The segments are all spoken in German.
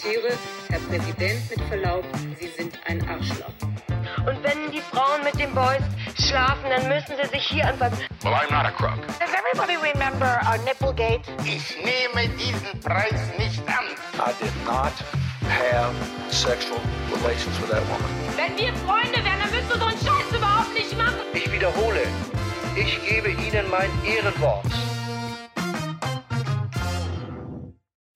Ich zitiere, Herr Präsident, mit Verlaub, Sie sind ein Arschloch. Und wenn die Frauen mit den Boys schlafen, dann müssen sie sich hier anfassen. Well, I'm not a crook. Does everybody remember our Nipplegate? Ich nehme diesen Preis nicht an. I did not have sexual relations with that woman. Wenn wir Freunde wären, dann würdest du so einen Scheiß überhaupt nicht machen. Ich wiederhole, ich gebe Ihnen mein Ehrenwort.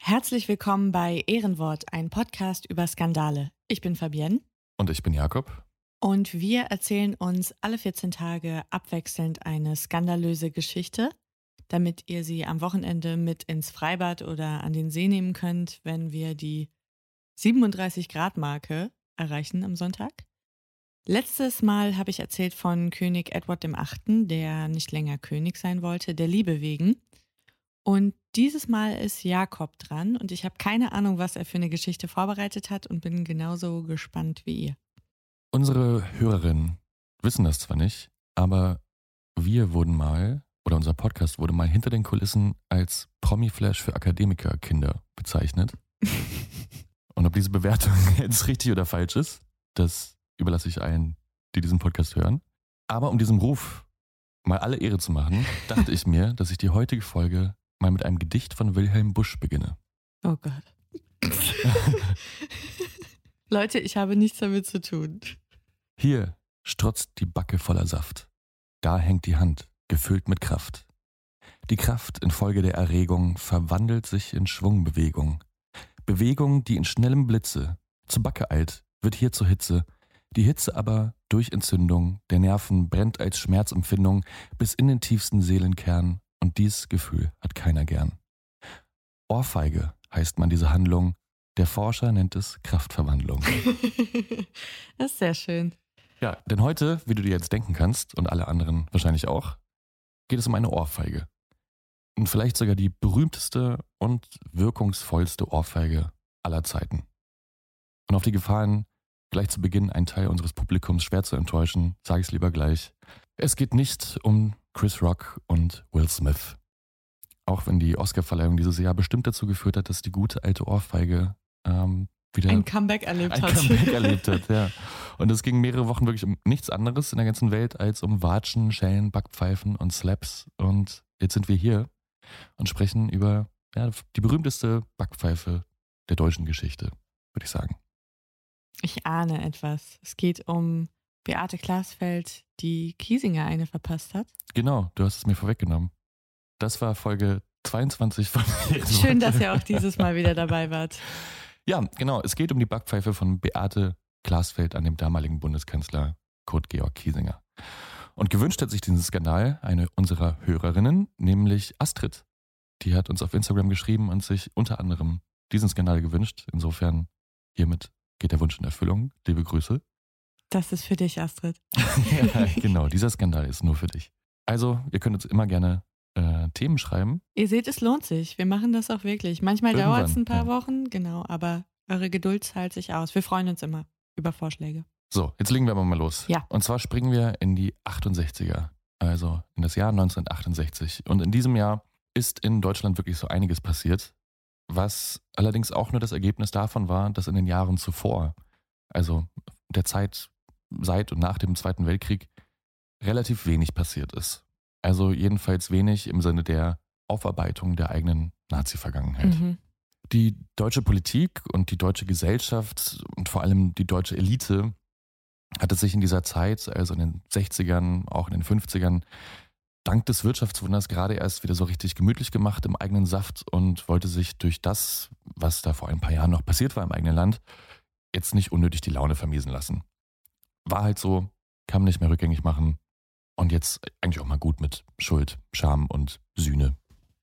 Herzlich willkommen bei Ehrenwort, ein Podcast über Skandale. Ich bin Fabienne. Und ich bin Jakob. Und wir erzählen uns alle 14 Tage abwechselnd eine skandalöse Geschichte, damit ihr sie am Wochenende mit ins Freibad oder an den See nehmen könnt, wenn wir die 37 Grad Marke erreichen am Sonntag. Letztes Mal habe ich erzählt von König Edward VIII., der nicht länger König sein wollte, der Liebe wegen. Und dieses Mal ist Jakob dran und ich habe keine Ahnung, was er für eine Geschichte vorbereitet hat und bin genauso gespannt wie ihr. Unsere Hörerinnen wissen das zwar nicht, aber wir wurden mal, oder unser Podcast wurde mal hinter den Kulissen als Promi-Flash für Akademikerkinder bezeichnet. Und ob diese Bewertung jetzt richtig oder falsch ist, das überlasse ich allen, die diesen Podcast hören. Aber um diesem Ruf mal alle Ehre zu machen, dachte ich mir, dass ich die heutige Folge mal mit einem Gedicht von Wilhelm Busch beginne. Oh Gott. Leute, ich habe nichts damit zu tun. Hier strotzt die Backe voller Saft. Da hängt die Hand, gefüllt mit Kraft. Die Kraft infolge der Erregung verwandelt sich in Schwungbewegung. Bewegung, die in schnellem Blitze zur Backe eilt, wird hier zur Hitze. Die Hitze aber durch Entzündung der Nerven brennt als Schmerzempfindung bis in den tiefsten Seelenkern und dies Gefühl hat keiner gern. Ohrfeige heißt man diese Handlung, der Forscher nennt es Kraftverwandlung. das ist sehr schön. Ja, denn heute, wie du dir jetzt denken kannst und alle anderen wahrscheinlich auch, geht es um eine Ohrfeige. Und vielleicht sogar die berühmteste und wirkungsvollste Ohrfeige aller Zeiten. Und auf die Gefahren, gleich zu Beginn einen Teil unseres Publikums schwer zu enttäuschen, sage ich es lieber gleich. Es geht nicht um Chris Rock und Will Smith. Auch wenn die Oscarverleihung dieses Jahr bestimmt dazu geführt hat, dass die gute alte Ohrfeige ähm, wieder ein Comeback erlebt ein hat. Comeback erlebt hat, ja. Und es ging mehrere Wochen wirklich um nichts anderes in der ganzen Welt als um Watschen, Schellen, Backpfeifen und Slaps. Und jetzt sind wir hier und sprechen über ja, die berühmteste Backpfeife der deutschen Geschichte, würde ich sagen. Ich ahne etwas. Es geht um Beate Glasfeld, die Kiesinger eine verpasst hat. Genau, du hast es mir vorweggenommen. Das war Folge 22 von Schön, dass ihr auch dieses Mal wieder dabei wart. Ja, genau. Es geht um die Backpfeife von Beate Glasfeld an dem damaligen Bundeskanzler Kurt Georg Kiesinger. Und gewünscht hat sich diesen Skandal eine unserer Hörerinnen, nämlich Astrid. Die hat uns auf Instagram geschrieben und sich unter anderem diesen Skandal gewünscht. Insofern hiermit geht der Wunsch in Erfüllung. Liebe Grüße. Das ist für dich, Astrid. ja, genau, dieser Skandal ist nur für dich. Also, ihr könnt uns immer gerne äh, Themen schreiben. Ihr seht, es lohnt sich. Wir machen das auch wirklich. Manchmal dauert es ein paar ja. Wochen, genau, aber eure Geduld zahlt sich aus. Wir freuen uns immer über Vorschläge. So, jetzt legen wir aber mal los. Ja. Und zwar springen wir in die 68er, also in das Jahr 1968. Und in diesem Jahr ist in Deutschland wirklich so einiges passiert, was allerdings auch nur das Ergebnis davon war, dass in den Jahren zuvor, also der Zeit seit und nach dem Zweiten Weltkrieg, relativ wenig passiert ist. Also jedenfalls wenig im Sinne der Aufarbeitung der eigenen Nazi-Vergangenheit. Mhm. Die deutsche Politik und die deutsche Gesellschaft und vor allem die deutsche Elite hatte sich in dieser Zeit, also in den 60ern, auch in den 50ern, dank des Wirtschaftswunders gerade erst wieder so richtig gemütlich gemacht im eigenen Saft und wollte sich durch das, was da vor ein paar Jahren noch passiert war im eigenen Land, jetzt nicht unnötig die Laune vermiesen lassen. War halt so, kann man nicht mehr rückgängig machen und jetzt eigentlich auch mal gut mit Schuld, Scham und Sühne.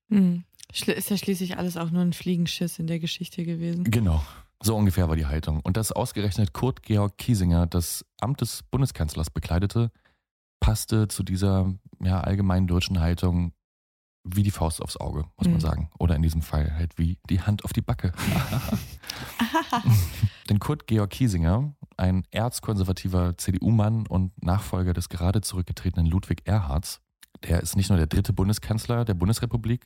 Mhm. Ist ja schließlich alles auch nur ein Fliegenschiss in der Geschichte gewesen. Genau. So ungefähr war die Haltung. Und dass ausgerechnet Kurt Georg Kiesinger das Amt des Bundeskanzlers bekleidete, passte zu dieser ja, allgemeinen deutschen Haltung wie die Faust aufs Auge, muss man Mhm. sagen. Oder in diesem Fall halt wie die Hand auf die Backe. Denn Kurt Georg Kiesinger, ein erzkonservativer CDU-Mann und Nachfolger des gerade zurückgetretenen Ludwig Erhards, der ist nicht nur der dritte Bundeskanzler der Bundesrepublik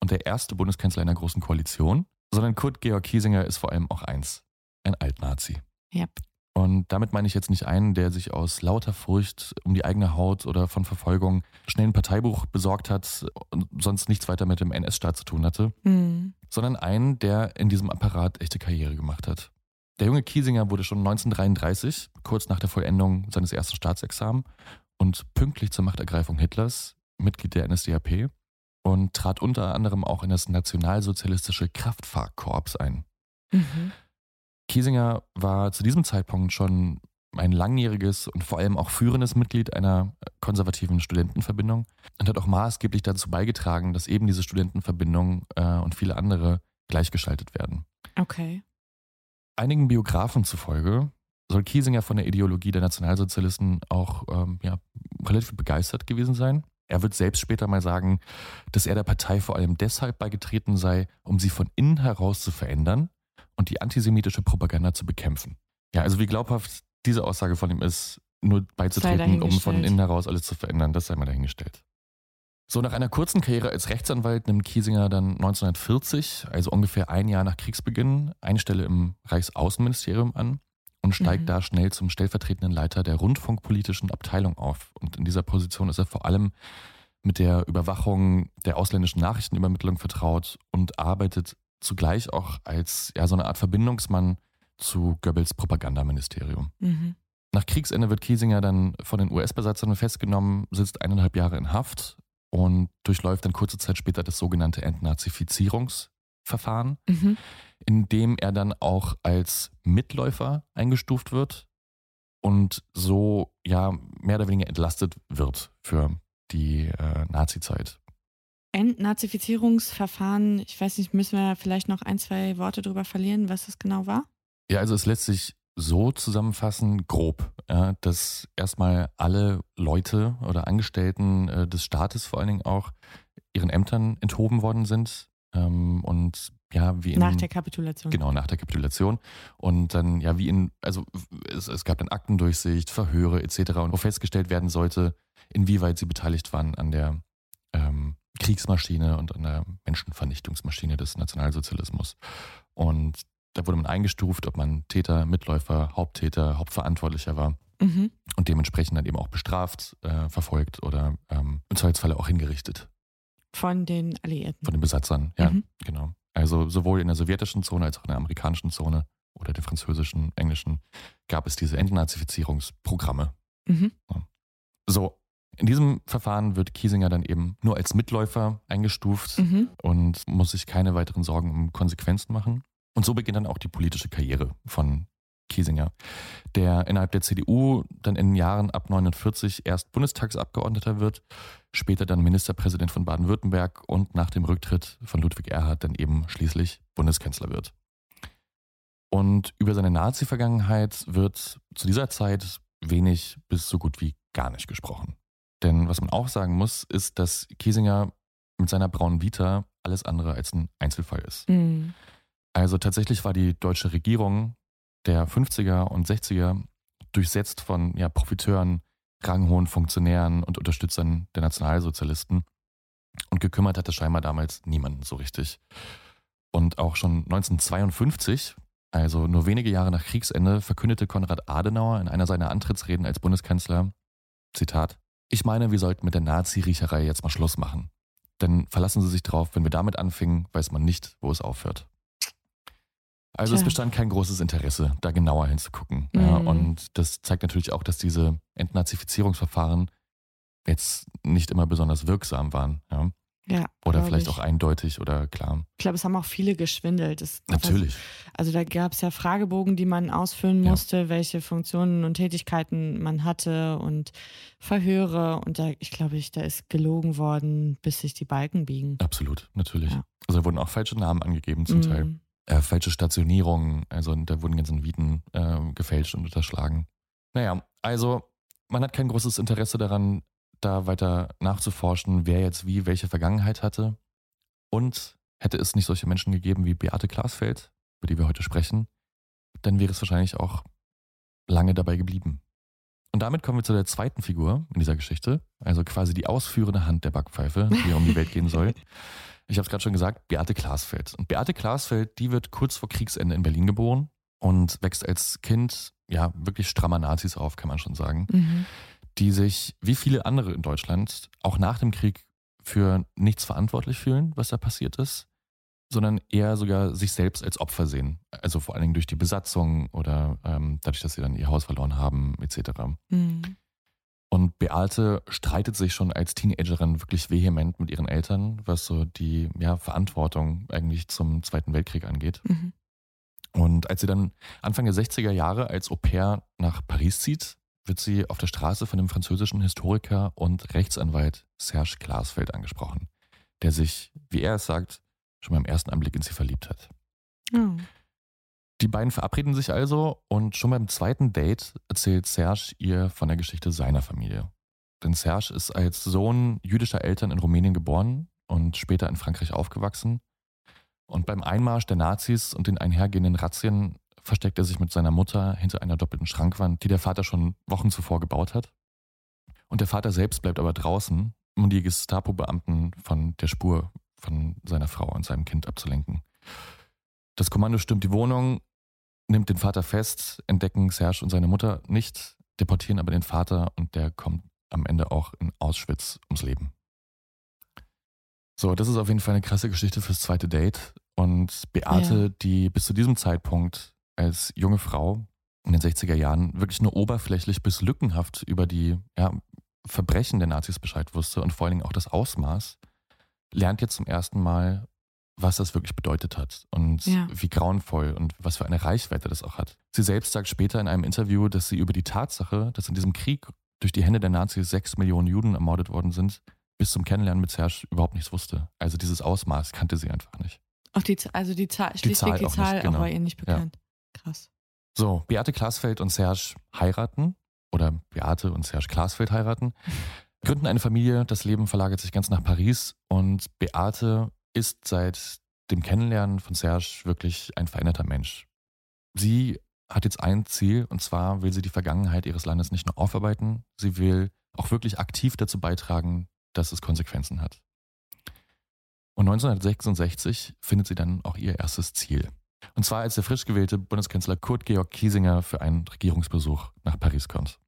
und der erste Bundeskanzler einer großen Koalition, sondern Kurt Georg Kiesinger ist vor allem auch eins, ein Altnazi. Yep. Und damit meine ich jetzt nicht einen, der sich aus lauter Furcht um die eigene Haut oder von Verfolgung schnell ein Parteibuch besorgt hat und sonst nichts weiter mit dem NS-Staat zu tun hatte, Mhm. sondern einen, der in diesem Apparat echte Karriere gemacht hat. Der junge Kiesinger wurde schon 1933, kurz nach der Vollendung seines ersten Staatsexamens und pünktlich zur Machtergreifung Hitlers, Mitglied der NSDAP und trat unter anderem auch in das nationalsozialistische Kraftfahrkorps ein. Mhm. Kiesinger war zu diesem Zeitpunkt schon ein langjähriges und vor allem auch führendes Mitglied einer konservativen Studentenverbindung und hat auch maßgeblich dazu beigetragen, dass eben diese Studentenverbindung äh, und viele andere gleichgeschaltet werden. Okay. Einigen Biografen zufolge soll Kiesinger von der Ideologie der Nationalsozialisten auch ähm, ja, relativ begeistert gewesen sein. Er wird selbst später mal sagen, dass er der Partei vor allem deshalb beigetreten sei, um sie von innen heraus zu verändern und die antisemitische Propaganda zu bekämpfen. Ja, also wie glaubhaft diese Aussage von ihm ist, nur beizutreten, um von innen heraus alles zu verändern, das sei mal dahingestellt. So, nach einer kurzen Karriere als Rechtsanwalt nimmt Kiesinger dann 1940, also ungefähr ein Jahr nach Kriegsbeginn, eine Stelle im Reichsaußenministerium an und steigt Mhm. da schnell zum stellvertretenden Leiter der rundfunkpolitischen Abteilung auf. Und in dieser Position ist er vor allem mit der Überwachung der ausländischen Nachrichtenübermittlung vertraut und arbeitet zugleich auch als ja, so eine Art Verbindungsmann zu Goebbels Propagandaministerium. Mhm. Nach Kriegsende wird Kiesinger dann von den US-Besatzern festgenommen, sitzt eineinhalb Jahre in Haft und durchläuft dann kurze Zeit später das sogenannte Entnazifizierungsverfahren, Mhm. in dem er dann auch als Mitläufer eingestuft wird und so ja mehr oder weniger entlastet wird für die äh, Nazi-Zeit. Entnazifizierungsverfahren, ich weiß nicht, müssen wir vielleicht noch ein, zwei Worte drüber verlieren, was das genau war? Ja, also es lässt sich so zusammenfassen, grob, ja, dass erstmal alle Leute oder Angestellten äh, des Staates vor allen Dingen auch ihren Ämtern enthoben worden sind ähm, und ja, wie in, Nach der Kapitulation. Genau, nach der Kapitulation. Und dann, ja, wie in, also es, es gab dann Aktendurchsicht, Verhöre etc. und wo festgestellt werden sollte, inwieweit sie beteiligt waren an der ähm, Kriegsmaschine und an der Menschenvernichtungsmaschine des Nationalsozialismus. Und da wurde man eingestuft, ob man Täter, Mitläufer, Haupttäter, Hauptverantwortlicher war Mhm. und dementsprechend dann eben auch bestraft, äh, verfolgt oder ähm, im Zweifelsfalle auch hingerichtet Von den Alliierten. von den Besatzern. Ja, Mhm. genau. Also sowohl in der sowjetischen Zone als auch in der amerikanischen Zone oder der französischen, englischen gab es diese Entnazifizierungsprogramme. Mhm. So, in diesem Verfahren wird Kiesinger dann eben nur als Mitläufer eingestuft Mhm. und muss sich keine weiteren Sorgen um Konsequenzen machen. Und so beginnt dann auch die politische Karriere von Kiesinger, der innerhalb der CDU dann in den Jahren ab 49 erst Bundestagsabgeordneter wird, später dann Ministerpräsident von Baden-Württemberg und nach dem Rücktritt von Ludwig Erhard dann eben schließlich Bundeskanzler wird. Und über seine Nazi-Vergangenheit wird zu dieser Zeit wenig bis so gut wie gar nicht gesprochen. Denn was man auch sagen muss, ist, dass Kiesinger mit seiner braunen Vita alles andere als ein Einzelfall ist. Mhm. Also tatsächlich war die deutsche Regierung der 50er und 60er durchsetzt von ja, Profiteuren, ranghohen Funktionären und Unterstützern der Nationalsozialisten. Und gekümmert hatte scheinbar damals niemanden so richtig. Und auch schon 1952, also nur wenige Jahre nach Kriegsende, verkündete Konrad Adenauer in einer seiner Antrittsreden als Bundeskanzler, Zitat, ich meine, wir sollten mit der Nazi-Riecherei jetzt mal Schluss machen. Denn verlassen Sie sich drauf, wenn wir damit anfingen, weiß man nicht, wo es aufhört. Also es Tja. bestand kein großes Interesse, da genauer hinzugucken. Ja, Mhm. und das zeigt natürlich auch, dass diese Entnazifizierungsverfahren jetzt nicht immer besonders wirksam waren. Ja? Ja. Oder vielleicht ich. auch eindeutig oder klar. Ich glaube, es haben auch viele geschwindelt. Es, Natürlich. Also da gab es ja Fragebogen, die man ausfüllen Ja. musste, welche Funktionen und Tätigkeiten man hatte und Verhöre. Und da, ich glaube, ich, da ist gelogen worden, bis sich die Balken biegen. Absolut, natürlich. Ja. Also da wurden auch falsche Namen angegeben zum Teil. Äh, falsche Stationierungen, also da wurden ganzen Viten äh, gefälscht und unterschlagen. Naja, also man hat kein großes Interesse daran, da weiter nachzuforschen, wer jetzt wie welche Vergangenheit hatte. Und hätte es nicht solche Menschen gegeben wie Beate Glasfeld, über die wir heute sprechen, dann wäre es wahrscheinlich auch lange dabei geblieben. Und damit kommen wir zu der zweiten Figur in dieser Geschichte, also quasi die ausführende Hand der Backpfeife, die um die Welt gehen soll. Ich habe es gerade schon gesagt, Beate Glasfeld. Und Beate Glasfeld, die wird kurz vor Kriegsende in Berlin geboren und wächst als Kind ja wirklich strammer Nazis auf, kann man schon sagen, Mhm. die sich wie viele andere in Deutschland auch nach dem Krieg für nichts verantwortlich fühlen, was da passiert ist, sondern eher sogar sich selbst als Opfer sehen. Also vor allen Dingen durch die Besatzung oder ähm, dadurch, dass sie dann ihr Haus verloren haben, etc. Mhm. Und Beate streitet sich schon als Teenagerin wirklich vehement mit ihren Eltern, was so die ja, Verantwortung eigentlich zum Zweiten Weltkrieg angeht. Mhm. Und als sie dann Anfang der 60er Jahre als Au pair nach Paris zieht, wird sie auf der Straße von dem französischen Historiker und Rechtsanwalt Serge Glasfeld angesprochen, der sich, wie er es sagt, schon beim ersten Anblick in sie verliebt hat. Oh. Die beiden verabreden sich also und schon beim zweiten Date erzählt Serge ihr von der Geschichte seiner Familie. Denn Serge ist als Sohn jüdischer Eltern in Rumänien geboren und später in Frankreich aufgewachsen. Und beim Einmarsch der Nazis und den einhergehenden Razzien versteckt er sich mit seiner Mutter hinter einer doppelten Schrankwand, die der Vater schon Wochen zuvor gebaut hat. Und der Vater selbst bleibt aber draußen, um die Gestapo-Beamten von der Spur von seiner Frau und seinem Kind abzulenken. Das Kommando stürmt die Wohnung, nimmt den Vater fest, entdecken Serge und seine Mutter nicht, deportieren aber den Vater und der kommt am Ende auch in Auschwitz ums Leben. So, das ist auf jeden Fall eine krasse Geschichte fürs zweite Date. Und Beate, Ja. die bis zu diesem Zeitpunkt als junge Frau in den 60er Jahren wirklich nur oberflächlich bis lückenhaft über die ja, Verbrechen der Nazis Bescheid wusste und vor allen Dingen auch das Ausmaß, lernt jetzt zum ersten Mal, was das wirklich bedeutet hat und Ja. wie grauenvoll und was für eine Reichweite das auch hat. Sie selbst sagt später in einem Interview, dass sie über die Tatsache, dass in diesem Krieg durch die Hände der Nazis sechs Millionen Juden ermordet worden sind, bis zum Kennenlernen mit Serge überhaupt nichts wusste. Also dieses Ausmaß kannte sie einfach nicht. Auch die, also die Zahl, schlichtweg Zahl die Zahl nicht, genau. war ihr nicht bekannt. Krass. So, Beate Glasfeld und Serge heiraten oder Beate und Serge Glasfeld heiraten, gründen eine Familie, das Leben verlagert sich ganz nach Paris und Beate ist seit dem Kennenlernen von Serge wirklich ein veränderter Mensch. Sie hat jetzt ein Ziel und zwar will sie die Vergangenheit ihres Landes nicht nur aufarbeiten, sie will auch wirklich aktiv dazu beitragen, dass es Konsequenzen hat. Und 1966 findet sie dann auch ihr erstes Ziel. Und zwar als der frisch gewählte Bundeskanzler Kurt Georg Kiesinger für einen Regierungsbesuch nach Paris kommt.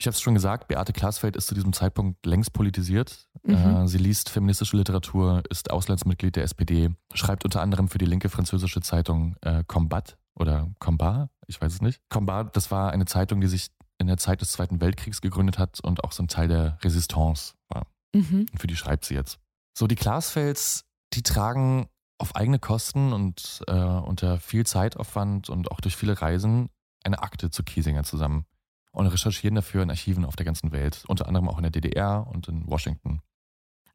Ich habe es schon gesagt, Beate Glasfeld ist zu diesem Zeitpunkt längst politisiert. Mhm. Äh, sie liest feministische Literatur, ist Auslandsmitglied der SPD, schreibt unter anderem für die linke französische Zeitung äh, Combat oder Combat, ich weiß es nicht. Combat, das war eine Zeitung, die sich in der Zeit des Zweiten Weltkriegs gegründet hat und auch so ein Teil der Resistance war. Mhm. Und für die schreibt sie jetzt. So, die Glasfelds, die tragen auf eigene Kosten und äh, unter viel Zeitaufwand und auch durch viele Reisen eine Akte zu Kiesinger zusammen und recherchieren dafür in Archiven auf der ganzen Welt, unter anderem auch in der DDR und in Washington.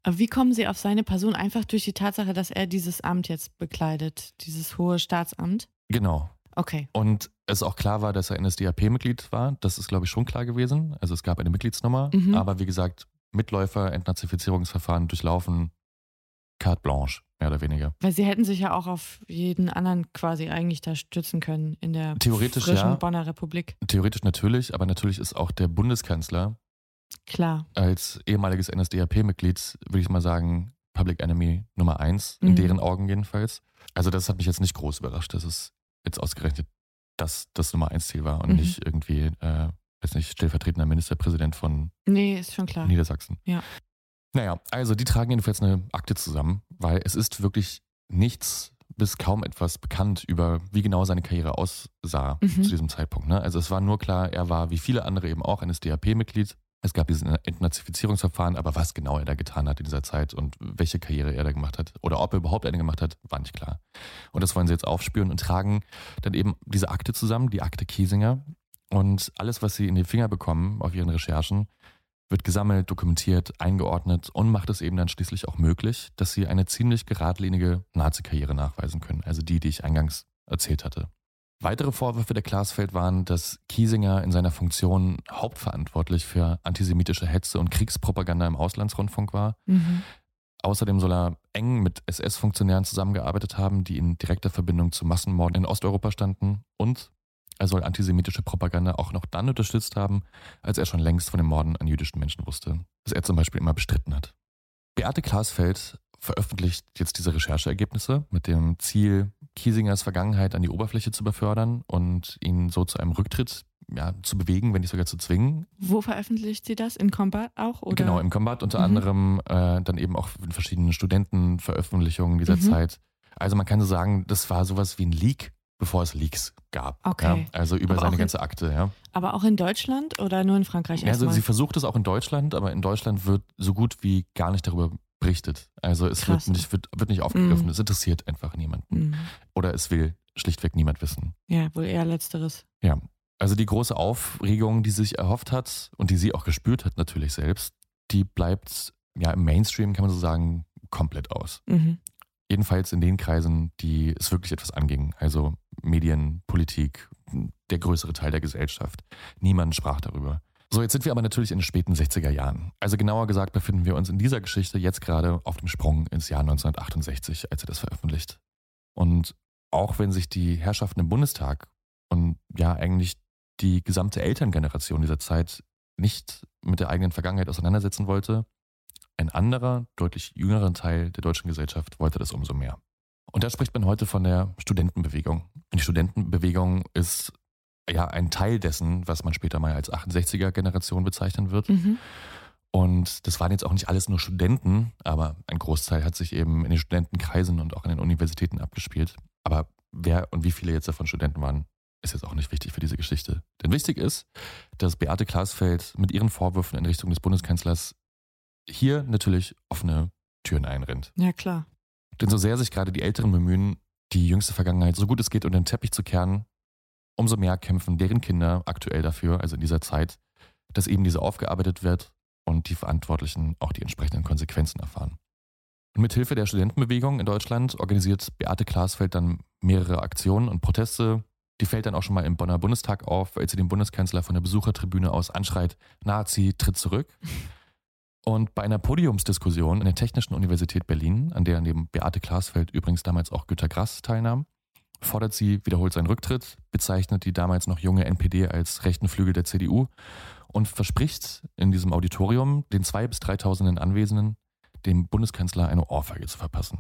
Aber wie kommen Sie auf seine Person? Einfach durch die Tatsache, dass er dieses Amt jetzt bekleidet, dieses hohe Staatsamt? Genau. Okay. Und es auch klar war, dass er NSDAP-Mitglied war. Das ist, glaube ich, schon klar gewesen. Also es gab eine Mitgliedsnummer. Mhm. Aber wie gesagt, Mitläufer, Entnazifizierungsverfahren durchlaufen, carte blanche, mehr oder weniger. Weil Sie hätten sich ja auch auf jeden anderen quasi eigentlich da stützen können in der Theoretisch frischen ja. Bonner Republik. Theoretisch natürlich, aber natürlich ist auch der Bundeskanzler Klar. als ehemaliges NSDAP-Mitglied, würde ich mal sagen, Public Enemy Nummer eins, in Mhm. deren Augen jedenfalls. Also das hat mich jetzt nicht groß überrascht, dass es jetzt ausgerechnet das das Nummer eins Ziel war und Mhm. nicht irgendwie, äh, weiß nicht, stellvertretender Ministerpräsident von Nee, ist schon klar. Niedersachsen. Ja. Naja, also die tragen jedenfalls eine Akte zusammen, weil es ist wirklich nichts bis kaum etwas bekannt über, wie genau seine Karriere aussah Mhm. zu diesem Zeitpunkt. Ne? Also es war nur klar, er war wie viele andere eben auch NSDAP-Mitglied. Es gab dieses Entnazifizierungsverfahren, aber was genau er da getan hat in dieser Zeit und welche Karriere er da gemacht hat oder ob er überhaupt eine gemacht hat, war nicht klar. Und das wollen sie jetzt aufspüren und tragen dann eben diese Akte zusammen, die Akte Kiesinger. Und alles, was sie in die Finger bekommen auf ihren Recherchen, wird gesammelt, dokumentiert, eingeordnet und macht es eben dann schließlich auch möglich, dass sie eine ziemlich geradlinige Nazi-Karriere nachweisen können. Also die, die ich eingangs erzählt hatte. Weitere Vorwürfe der Glasfeld waren, dass Kiesinger in seiner Funktion hauptverantwortlich für antisemitische Hetze und Kriegspropaganda im Auslandsrundfunk war. Mhm. Außerdem soll er eng mit SS-Funktionären zusammengearbeitet haben, die in direkter Verbindung zu Massenmorden in Osteuropa standen. Und er soll antisemitische Propaganda auch noch dann unterstützt haben, als er schon längst von den Morden an jüdischen Menschen wusste, das er zum Beispiel immer bestritten hat. Beate Klasfeld veröffentlicht jetzt diese Rechercheergebnisse mit dem Ziel, Kiesingers Vergangenheit an die Oberfläche zu befördern und ihn so zu einem Rücktritt ja, zu bewegen, wenn nicht sogar zu zwingen. Wo veröffentlicht sie das? In Combat auch? Oder? Genau, im Combat unter Mhm. anderem äh, dann eben auch in verschiedenen Studentenveröffentlichungen dieser Mhm. Zeit. Also man kann so sagen, das war sowas wie ein Leak, bevor es Leaks gab. Okay. Ja? Also über Aber seine in- ganze Akte, ja. Aber auch in Deutschland oder nur in Frankreich Ja, Also sie versucht es auch in Deutschland, aber in Deutschland wird so gut wie gar nicht darüber berichtet. Also es wird nicht, wird, wird nicht aufgegriffen. Mhm. Es interessiert einfach niemanden. Mhm. Oder es will schlichtweg niemand wissen. Ja, wohl eher letzteres. Ja. Also die große Aufregung, die sich erhofft hat und die sie auch gespürt hat natürlich selbst, die bleibt ja im Mainstream, kann man so sagen, komplett aus. Mhm. Jedenfalls in den Kreisen, die es wirklich etwas anging. Also Medien, Politik, der größere Teil der Gesellschaft. Niemand sprach darüber. So, jetzt sind wir aber natürlich in den späten 60er Jahren. Also genauer gesagt befinden wir uns in dieser Geschichte jetzt gerade auf dem Sprung ins Jahr 1968, als er das veröffentlicht. Und auch wenn sich die Herrschaften im Bundestag und ja eigentlich die gesamte Elterngeneration dieser Zeit nicht mit der eigenen Vergangenheit auseinandersetzen wollte, ein anderer, deutlich jüngerer Teil der deutschen Gesellschaft wollte das umso mehr. Und da spricht man heute von der Studentenbewegung. Und die Studentenbewegung ist ja ein Teil dessen, was man später mal als 68er-Generation bezeichnen wird. Mhm. Und das waren jetzt auch nicht alles nur Studenten, aber ein Großteil hat sich eben in den Studentenkreisen und auch in den Universitäten abgespielt. Aber wer und wie viele jetzt davon Studenten waren, ist jetzt auch nicht wichtig für diese Geschichte. Denn wichtig ist, dass Beate Klasfeld mit ihren Vorwürfen in Richtung des Bundeskanzlers hier natürlich offene Türen einrennt. Ja, klar. Denn so sehr sich gerade die Älteren bemühen, die jüngste Vergangenheit so gut es geht unter den Teppich zu kehren, umso mehr kämpfen deren Kinder aktuell dafür, also in dieser Zeit, dass eben diese aufgearbeitet wird und die Verantwortlichen auch die entsprechenden Konsequenzen erfahren. Und mit Hilfe der Studentenbewegung in Deutschland organisiert Beate Klasfeld dann mehrere Aktionen und Proteste. Die fällt dann auch schon mal im Bonner Bundestag auf, als sie den Bundeskanzler von der Besuchertribüne aus anschreit, Nazi, tritt zurück. Und bei einer Podiumsdiskussion in der Technischen Universität Berlin, an der neben Beate Klasfeld übrigens damals auch Günter Grass teilnahm, fordert sie wiederholt seinen Rücktritt, bezeichnet die damals noch junge NPD als rechten Flügel der CDU und verspricht in diesem Auditorium den zwei bis dreitausenden Anwesenden, dem Bundeskanzler eine Ohrfeige zu verpassen.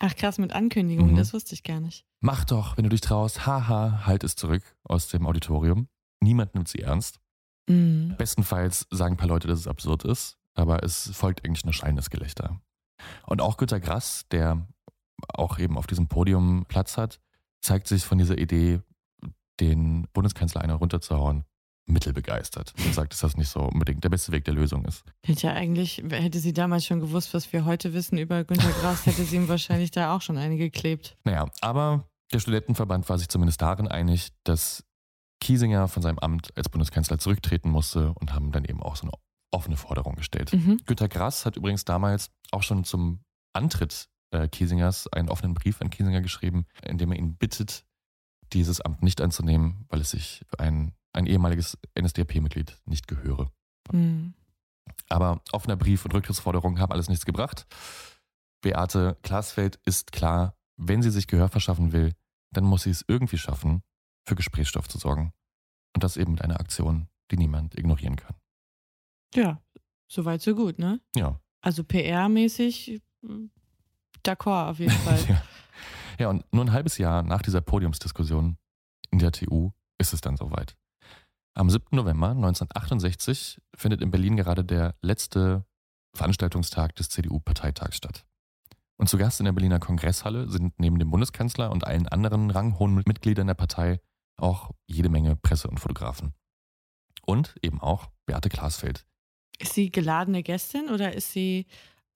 Ach krass, mit Ankündigungen, Mhm. das wusste ich gar nicht. Mach doch, wenn du dich traust, haha, halt es zurück aus dem Auditorium. Niemand nimmt sie ernst. Mhm. Bestenfalls sagen ein paar Leute, dass es absurd ist, aber es folgt eigentlich nur schallendes Gelächter. Und auch Günter Grass, der auch eben auf diesem Podium Platz hat, zeigt sich von dieser Idee, den Bundeskanzler einer runterzuhauen, mittelbegeistert. Und sagt, dass das nicht so unbedingt der beste Weg der Lösung ist. Hätte ja eigentlich, hätte sie damals schon gewusst, was wir heute wissen über Günter Grass, hätte sie ihm wahrscheinlich da auch schon eine geklebt. Naja, aber der Studentenverband war sich zumindest darin einig, dass Kiesinger von seinem Amt als Bundeskanzler zurücktreten musste und haben dann eben auch so eine offene Forderung gestellt. Mhm. Günter Grass hat übrigens damals auch schon zum Antritt äh, Kiesingers einen offenen Brief an Kiesinger geschrieben, in dem er ihn bittet, dieses Amt nicht anzunehmen, weil es sich für ein, ein ehemaliges NSDAP-Mitglied nicht gehöre. Mhm. Aber offener Brief und Rücktrittsforderungen haben alles nichts gebracht. Beate Glasfeld ist klar, wenn sie sich Gehör verschaffen will, dann muss sie es irgendwie schaffen, für Gesprächsstoff zu sorgen. Und das eben mit einer Aktion, die niemand ignorieren kann. Ja, soweit so gut, ne? Ja. Also PR-mäßig mm, d'accord auf jeden Fall. ja. ja, und nur ein halbes Jahr nach dieser Podiumsdiskussion in der TU ist es dann soweit. Am 7. November 1968 findet in Berlin gerade der letzte Veranstaltungstag des CDU-Parteitags statt. Und zu Gast in der Berliner Kongresshalle sind neben dem Bundeskanzler und allen anderen ranghohen Mitgliedern der Partei auch jede Menge Presse und Fotografen. Und eben auch Beate Glasfeld. Ist sie geladene Gästin oder ist sie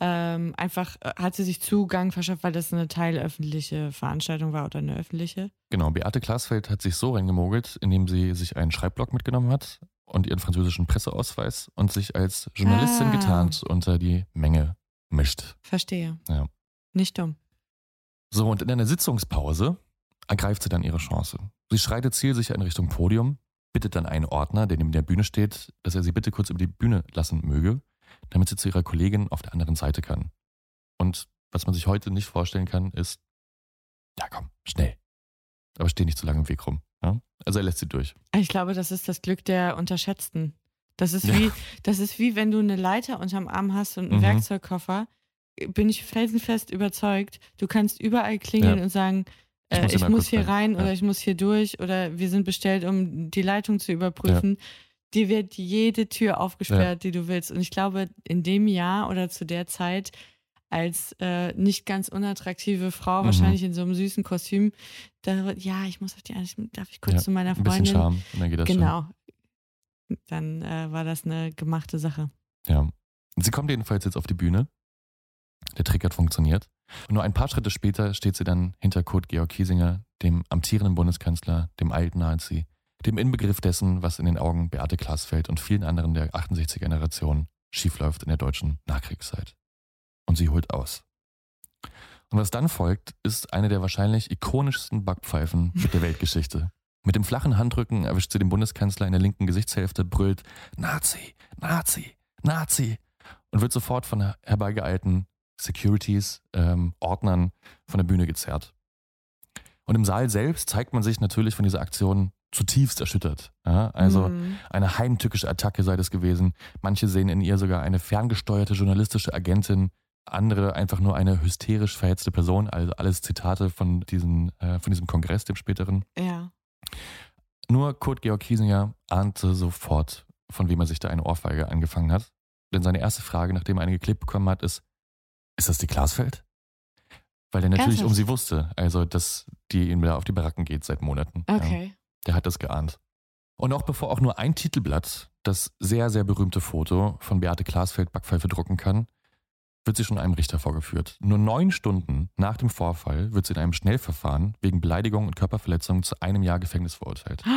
ähm, einfach, äh, hat sie sich Zugang verschafft, weil das eine teilöffentliche Veranstaltung war oder eine öffentliche? Genau, Beate Glasfeld hat sich so reingemogelt, indem sie sich einen Schreibblock mitgenommen hat und ihren französischen Presseausweis und sich als Journalistin Ah. getarnt unter die Menge mischt. Verstehe. Ja. Nicht dumm. So, und in einer Sitzungspause ergreift sie dann ihre Chance. Sie schreitet zielsicher in Richtung Podium, bittet dann einen Ordner, der neben der Bühne steht, dass er sie bitte kurz über die Bühne lassen möge, damit sie zu ihrer Kollegin auf der anderen Seite kann. Und was man sich heute nicht vorstellen kann, ist, ja komm, schnell. Aber steh nicht zu lange im Weg rum. Ja? Also er lässt sie durch. Ich glaube, das ist das Glück der Unterschätzten. Das ist Ja. wie, das ist wie wenn du eine Leiter unterm Arm hast und einen Mhm. Werkzeugkoffer. Bin ich felsenfest überzeugt, du kannst überall klingeln Ja. und sagen, Ich äh, muss ich hier muss, hier rein. rein Ja. oder ich muss hier durch oder wir sind bestellt, um die Leitung zu überprüfen. Dir wird jede Tür aufgesperrt, die du willst. Und ich glaube, in dem Jahr oder zu der Zeit als äh, nicht ganz unattraktive Frau, Mhm. wahrscheinlich in so einem süßen Kostüm, da, ja, ich muss auf die, darf ich kurz Ja, zu meiner Ein bisschen Freundin? Charme und dann geht das schon. Genau. Dann äh, war das eine gemachte Sache. Ja. Sie kommt jedenfalls jetzt auf die Bühne. Der Trick hat funktioniert. Und nur ein paar Schritte später steht sie dann hinter Kurt Georg Kiesinger, dem amtierenden Bundeskanzler, dem alten Nazi, dem Inbegriff dessen, was in den Augen Beate Glasfeld und vielen anderen der 68er-Generation schiefläuft in der deutschen Nachkriegszeit. Und sie holt aus. Und was dann folgt, ist eine der wahrscheinlich ikonischsten Backpfeifen der Weltgeschichte. Mit dem flachen Handrücken erwischt sie den Bundeskanzler in der linken Gesichtshälfte, brüllt Nazi, Nazi, Nazi und wird sofort von herbeigeeilten Securities, ähm, Ordnern von der Bühne gezerrt. Und im Saal selbst zeigt man sich natürlich von dieser Aktion zutiefst erschüttert. Ja? Also Mhm. eine heimtückische Attacke sei das gewesen. Manche sehen in ihr sogar eine ferngesteuerte journalistische Agentin, andere einfach nur eine hysterisch verhetzte Person. Also alles Zitate von, diesen, äh, von diesem Kongress, dem späteren. Ja. Nur Kurt Georg Kiesinger ahnte sofort, von wem er sich da eine Ohrfeige angefangen hat. Denn seine erste Frage, nachdem er eine geklebt bekommen hat, ist, ist das die Glasfeld? Weil er natürlich Ernsthaft? um sie wusste, also dass die ihm da auf die Baracken geht seit Monaten. Ja. Okay. Der hat das geahnt. Und auch bevor auch nur ein Titelblatt das sehr, sehr berühmte Foto von Beate Glasfeld Backpfeife drucken kann, wird sie schon einem Richter vorgeführt. Nur neun Stunden nach dem Vorfall wird sie in einem Schnellverfahren wegen Beleidigung und Körperverletzung zu einem Jahr Gefängnis verurteilt.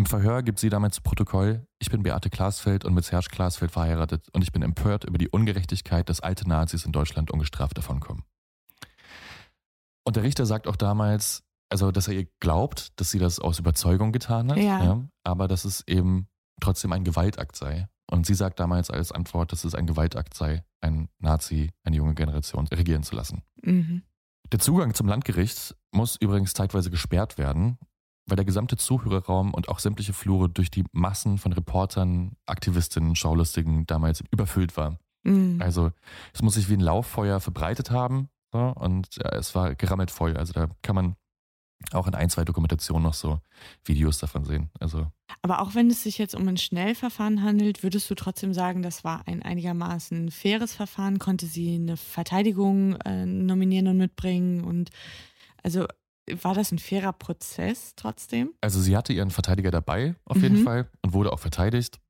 Im Verhör gibt sie damit zu Protokoll, ich bin Beate Glasfeld und mit Serge Glasfeld verheiratet und ich bin empört über die Ungerechtigkeit, dass alte Nazis in Deutschland ungestraft davonkommen. Und der Richter sagt auch damals, also dass er ihr glaubt, dass sie das aus Überzeugung getan hat, Ja. aber dass es eben trotzdem ein Gewaltakt sei. Und sie sagt damals als Antwort, dass es ein Gewaltakt sei, ein Nazi, eine junge Generation regieren zu lassen. Mhm. Der Zugang zum Landgericht muss übrigens zeitweise gesperrt werden, weil der gesamte Zuhörerraum und auch sämtliche Flure durch die Massen von Reportern, Aktivistinnen, Schaulustigen damals überfüllt war. Mhm. Also es muss sich wie ein Lauffeuer verbreitet haben so, und ja, es war gerammelt voll. Also da kann man auch in ein, zwei Dokumentationen noch so Videos davon sehen. Also Aber auch wenn es sich jetzt um ein Schnellverfahren handelt, würdest du trotzdem sagen, das war ein einigermaßen faires Verfahren? Konnte sie eine Verteidigung äh, nominieren und mitbringen? Und also war das ein fairer Prozess trotzdem? Also sie hatte ihren Verteidiger dabei, auf jeden Mhm. Fall, und wurde auch verteidigt.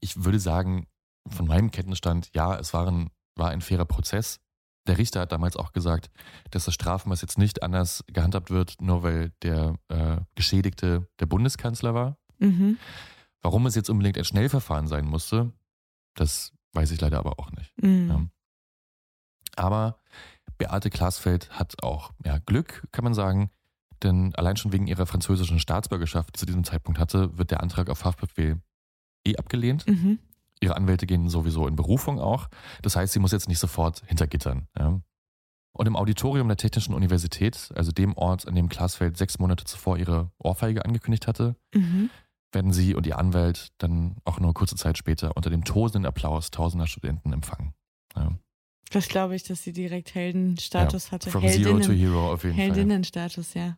Ich würde sagen, von meinem Kenntnisstand, ja, es war ein, war ein fairer Prozess. Der Richter hat damals auch gesagt, dass das Strafmaß jetzt nicht anders gehandhabt wird, nur weil der äh, Geschädigte der Bundeskanzler war. Mhm. Warum es jetzt unbedingt ein Schnellverfahren sein musste, das weiß ich leider aber auch nicht. Mhm. Ja. Aber Beate Glasfeld hat auch ja, Glück, kann man sagen, denn allein schon wegen ihrer französischen Staatsbürgerschaft, die sie zu diesem Zeitpunkt hatte, wird der Antrag auf Haftbefehl eh abgelehnt. Mhm. Ihre Anwälte gehen sowieso in Berufung auch. Das heißt, sie muss jetzt nicht sofort hinter Gittern. Ja. Und im Auditorium der Technischen Universität, also dem Ort, an dem Glasfeld sechs Monate zuvor ihre Ohrfeige angekündigt hatte, Mhm. werden sie und ihr Anwalt dann auch nur kurze Zeit später unter dem tosenden Applaus tausender Studenten empfangen. Ja. Das glaube ich, dass sie direkt Heldenstatus hatte. From Zero to Hero auf jeden Fall. Heldinnenstatus, ja.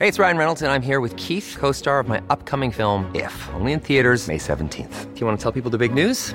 Hey, it's Ryan Reynolds, and I'm here with Keith, co star of my upcoming film, If, only in theaters, May 17th. Do you want to tell people the big news?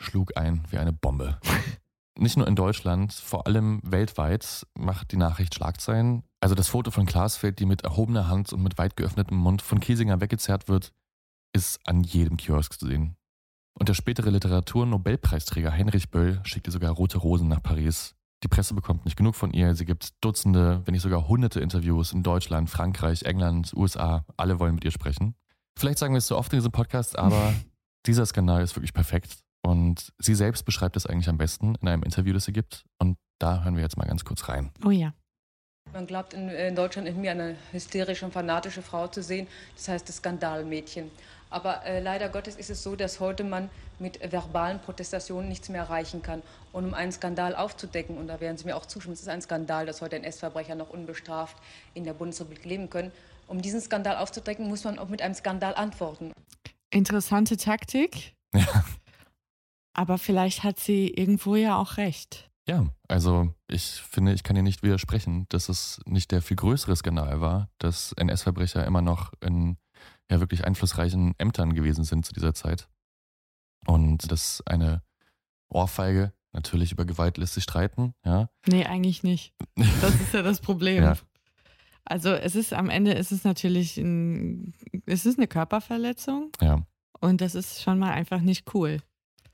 schlug ein wie eine Bombe. Nicht nur in Deutschland, vor allem weltweit macht die Nachricht Schlagzeilen. Also das Foto von Glasfeld, die mit erhobener Hand und mit weit geöffnetem Mund von Kiesinger weggezerrt wird, ist an jedem Kiosk zu sehen. Und der spätere Literatur-Nobelpreisträger Heinrich Böll schickt ihr sogar rote Rosen nach Paris. Die Presse bekommt nicht genug von ihr. Sie gibt Dutzende, wenn nicht sogar hunderte Interviews in Deutschland, Frankreich, England, USA. Alle wollen mit ihr sprechen. Vielleicht sagen wir es so oft in diesem Podcast, aber dieser Skandal ist wirklich perfekt. Und sie selbst beschreibt es eigentlich am besten in einem Interview, das sie gibt. Und da hören wir jetzt mal ganz kurz rein. Oh ja. Man glaubt in, in Deutschland in mir eine hysterische und fanatische Frau zu sehen, das heißt das Skandalmädchen. Aber äh, leider Gottes ist es so, dass heute man mit verbalen Protestationen nichts mehr erreichen kann. Und um einen Skandal aufzudecken, und da werden Sie mir auch zustimmen, es ist ein Skandal, dass heute NS-Verbrecher noch unbestraft in der Bundesrepublik leben können. Um diesen Skandal aufzudecken, muss man auch mit einem Skandal antworten. Interessante Taktik. Ja. Aber vielleicht hat sie irgendwo ja auch recht. Ja, also ich finde, ich kann ihr nicht widersprechen, dass es nicht der viel größere Skandal war, dass NS-Verbrecher immer noch in ja wirklich einflussreichen Ämtern gewesen sind zu dieser Zeit. Und dass eine Ohrfeige, natürlich über Gewalt lässt sich streiten, ja. Nee, eigentlich nicht. Das ist ja das Problem. Ja. Also es ist am Ende ist es natürlich ein, es ist eine Körperverletzung Ja. und das ist schon mal einfach nicht cool.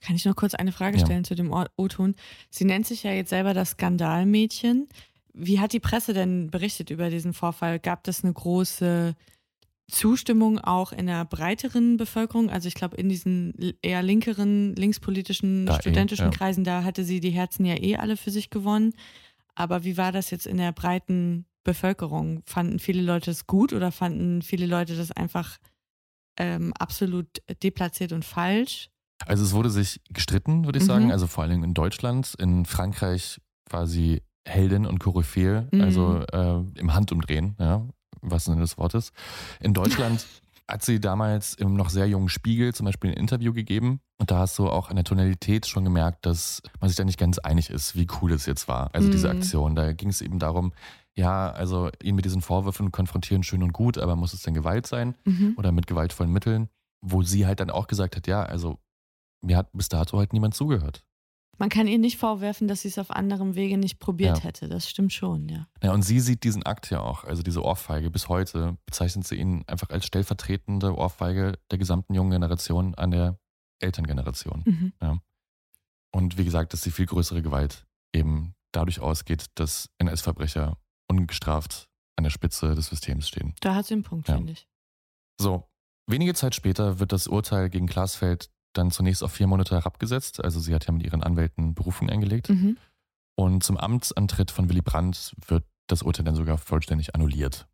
Kann ich noch kurz eine Frage Ja. stellen zu dem O-Ton? Sie nennt sich ja jetzt selber das Skandalmädchen. Wie hat die Presse denn berichtet über diesen Vorfall? Gab es eine große Zustimmung auch in der breiteren Bevölkerung? Also ich glaube, in diesen eher linkeren, linkspolitischen, Da eh, studentischen ja. Kreisen, da hatte sie die Herzen ja eh alle für sich gewonnen. Aber wie war das jetzt in der breiten Bevölkerung? Fanden viele Leute es gut oder fanden viele Leute das einfach ähm, absolut deplatziert und falsch? Also es wurde sich gestritten, würde ich Mhm. sagen. Also vor allem in Deutschland. In Frankreich war sie Heldin und Koryphäe, Mhm. also äh, im Handumdrehen, ja, was Sinne des Wortes. In Deutschland hat sie damals im noch sehr jungen Spiegel zum Beispiel ein Interview gegeben. Und da hast du auch an der Tonalität schon gemerkt, dass man sich da nicht ganz einig ist, wie cool es jetzt war. Also diese Mhm. Aktion. Da ging es eben darum, ja, also ihn mit diesen Vorwürfen konfrontieren, schön und gut, aber muss es denn Gewalt sein? Mhm. oder mit gewaltvollen Mitteln, wo sie halt dann auch gesagt hat, ja, also mir hat bis dato halt niemand zugehört. Man kann ihr nicht vorwerfen, dass sie es auf anderem Wege nicht probiert Ja. hätte. Das stimmt schon, ja. Ja, und sie sieht diesen Akt ja auch, also diese Ohrfeige bis heute, bezeichnet sie ihn einfach als stellvertretende Ohrfeige der gesamten jungen Generation an der Elterngeneration. Mhm. Ja. Und wie gesagt, dass die viel größere Gewalt eben dadurch ausgeht, dass NS-Verbrecher ungestraft an der Spitze des Systems stehen. Da hat sie einen Punkt, Ja. finde ich. So, wenige Zeit später wird das Urteil gegen Glasfeld dann zunächst auf vier Monate herabgesetzt. Also sie hat ja mit ihren Anwälten Berufung eingelegt. Mhm. Und zum Amtsantritt von Willy Brandt wird das Urteil dann sogar vollständig annulliert.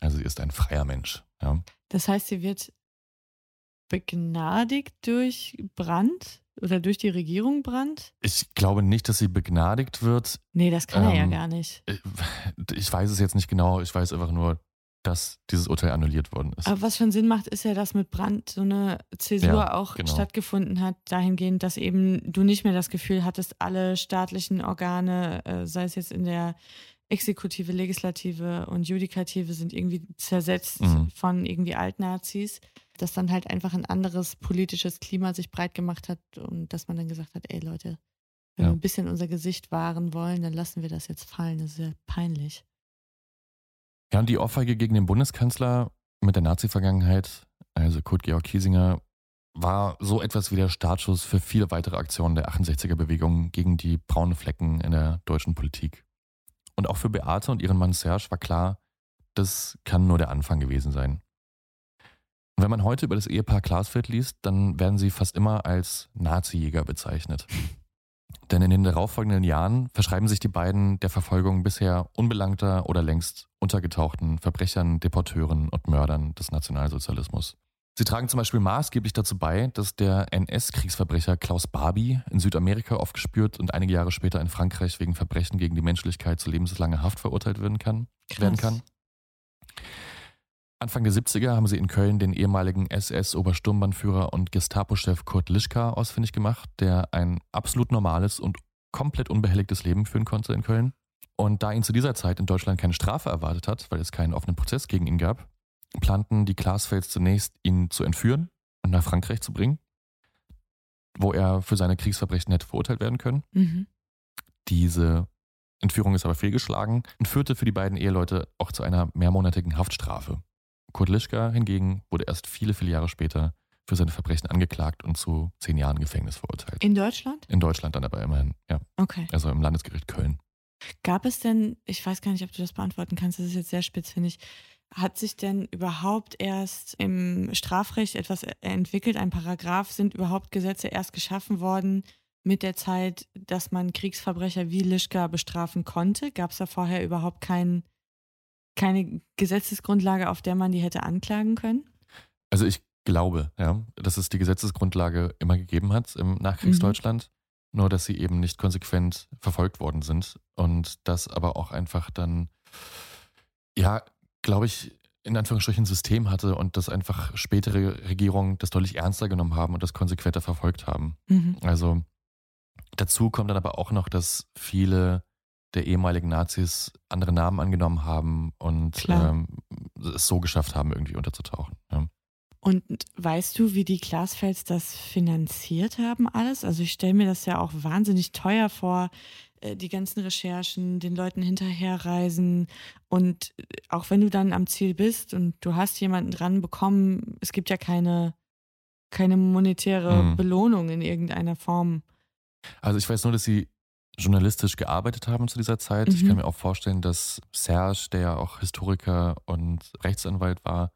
Also sie ist ein freier Mensch. Ja. Das heißt, sie wird begnadigt durch Brand oder durch die Regierung Brand? Ich glaube nicht, dass sie begnadigt wird. Nee, das kann er ja Ähm, gar nicht. Ich- Ich weiß es jetzt nicht genau. Ich weiß einfach nur, dass dieses Urteil annulliert worden ist. Aber was schon Sinn macht, ist ja, dass mit Brand so eine Zäsur Ja, auch genau. stattgefunden hat, dahingehend, dass eben du nicht mehr das Gefühl hattest, alle staatlichen Organe, äh, sei es jetzt in der Exekutive, Legislative und Judikative, sind irgendwie zersetzt Mhm. von irgendwie Altnazis, dass dann halt einfach ein anderes politisches Klima sich breit gemacht hat und dass man dann gesagt hat, ey Leute, wenn Ja. wir ein bisschen unser Gesicht wahren wollen, dann lassen wir das jetzt fallen. Das ist ja peinlich. Ja, und die Ohrfeige gegen den Bundeskanzler mit der Nazi-Vergangenheit, also Kurt Georg Kiesinger, war so etwas wie der Startschuss für viele weitere Aktionen der 68er-Bewegung gegen die braunen Flecken in der deutschen Politik. Und auch für Beate und ihren Mann Serge war klar, das kann nur der Anfang gewesen sein. Und wenn man heute über das Ehepaar Glasfeld liest, dann werden sie fast immer als Nazi-Jäger bezeichnet. Denn in den darauffolgenden Jahren verschreiben sich die beiden der Verfolgung bisher unbelangter oder längst untergetauchten Verbrechern, Deporteuren und Mördern des Nationalsozialismus. Sie tragen zum Beispiel maßgeblich dazu bei, dass der NS-Kriegsverbrecher Klaus Barbie in Südamerika aufgespürt und einige Jahre später in Frankreich wegen Verbrechen gegen die Menschlichkeit zu lebenslanger Haft verurteilt werden kann. Krass. Werden kann. Anfang der 70er haben sie in Köln den ehemaligen SS-Obersturmbannführer und Gestapo-Chef Kurt Lischka ausfindig gemacht, der ein absolut normales und komplett unbehelligtes Leben führen konnte in Köln. Und da ihn zu dieser Zeit in Deutschland keine Strafe erwartet hat, weil es keinen offenen Prozess gegen ihn gab, planten die Glasfelds zunächst, ihn zu entführen und nach Frankreich zu bringen, wo er für seine Kriegsverbrechen hätte verurteilt werden können. Mhm. Diese Entführung ist aber fehlgeschlagen und führte für die beiden Eheleute auch zu einer mehrmonatigen Haftstrafe. Kurt Lischka hingegen wurde erst viele, viele Jahre später für seine Verbrechen angeklagt und zu zehn Jahren Gefängnis verurteilt. In Deutschland? In Deutschland dann aber immerhin, ja. Okay. Also im Landesgericht Köln. Gab es denn, ich weiß gar nicht, ob du das beantworten kannst, das ist jetzt sehr spitz, finde ich. Hat sich denn überhaupt erst im Strafrecht etwas e- entwickelt, ein Paragraph? Sind überhaupt Gesetze erst geschaffen worden mit der Zeit, dass man Kriegsverbrecher wie Lischka bestrafen konnte? Gab es da vorher überhaupt kein, keine Gesetzesgrundlage, auf der man die hätte anklagen können? Also ich glaube, ja, dass es die Gesetzesgrundlage immer gegeben hat im Nachkriegsdeutschland, nur dass sie eben nicht konsequent verfolgt worden sind und das aber auch einfach dann, ja, glaube ich, in Anführungsstrichen ein System hatte und dass einfach spätere Regierungen das deutlich ernster genommen haben und das konsequenter verfolgt haben. Mhm. Also dazu kommt dann aber auch noch, dass viele der ehemaligen Nazis andere Namen angenommen haben und ähm, es so geschafft haben, irgendwie unterzutauchen. Ja. Und weißt du, wie die Glasfels das finanziert haben alles? Also ich stelle mir das ja auch wahnsinnig teuer vor, äh, die ganzen Recherchen, den Leuten hinterherreisen und äh, auch wenn du dann am Ziel bist und du hast jemanden dran bekommen, es gibt ja keine, keine monetäre Mhm. Belohnung in irgendeiner Form. Also ich weiß nur, dass sie journalistisch gearbeitet haben zu dieser Zeit. Ich Mhm. kann mir auch vorstellen, dass Serge, der ja auch Historiker und Rechtsanwalt war,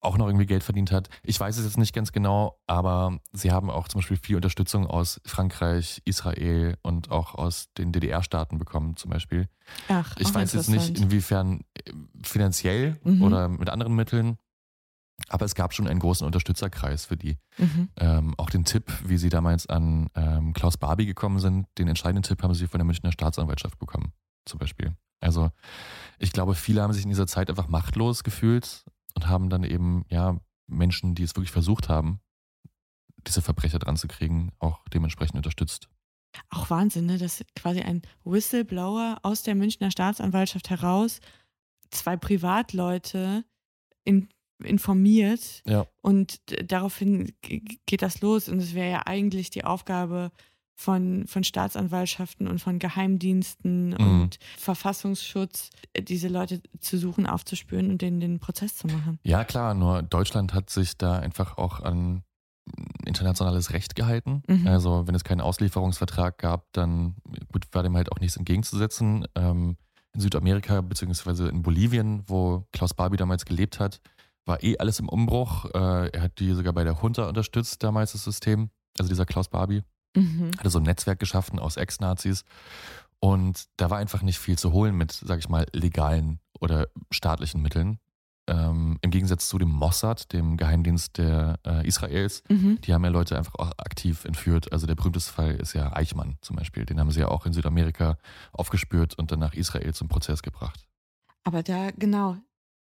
auch noch irgendwie Geld verdient hat. Ich weiß es jetzt nicht ganz genau, aber sie haben auch zum Beispiel viel Unterstützung aus Frankreich, Israel und auch aus den DDR-Staaten bekommen zum Beispiel. Ach, Ich weiß jetzt nicht, inwiefern äh, finanziell Mhm. oder mit anderen Mitteln, aber es gab schon einen großen Unterstützerkreis für die. Mhm. Ähm, auch den Tipp, wie sie damals an ähm, Klaus Barbie gekommen sind, den entscheidenden Tipp haben sie von der Münchner Staatsanwaltschaft bekommen, zum Beispiel. Also ich glaube, viele haben sich in dieser Zeit einfach machtlos gefühlt und haben dann eben, ja, Menschen, die es wirklich versucht haben, diese Verbrecher dran zu kriegen, auch dementsprechend unterstützt. Auch Wahnsinn, ne? dass quasi ein Whistleblower aus der Münchner Staatsanwaltschaft heraus zwei Privatleute in, informiert Ja. und daraufhin geht das los. Und es wäre ja eigentlich die Aufgabe von, von Staatsanwaltschaften und von Geheimdiensten Mhm. und Verfassungsschutz, diese Leute zu suchen, aufzuspüren und denen den Prozess zu machen. Ja, klar, nur Deutschland hat sich da einfach auch an internationales Recht gehalten. Mhm. Also wenn es keinen Auslieferungsvertrag gab, dann gut, war dem halt auch nichts entgegenzusetzen. Ähm, in Südamerika beziehungsweise in Bolivien, wo Klaus Barbie damals gelebt hat, war eh alles im Umbruch. Äh, er hat die sogar bei der Junta unterstützt, damals das System. Also dieser Klaus Barbie Mhm. hatte so ein Netzwerk geschaffen aus Ex-Nazis. Und da war einfach nicht viel zu holen mit, sag ich mal, legalen oder staatlichen Mitteln. Ähm, Im Gegensatz zu dem Mossad, dem Geheimdienst der äh, Israels, Mhm. die haben ja Leute einfach auch aktiv entführt. Also der berühmteste Fall ist ja Eichmann zum Beispiel. Den haben sie ja auch in Südamerika aufgespürt und dann nach Israel zum Prozess gebracht. Aber da, genau,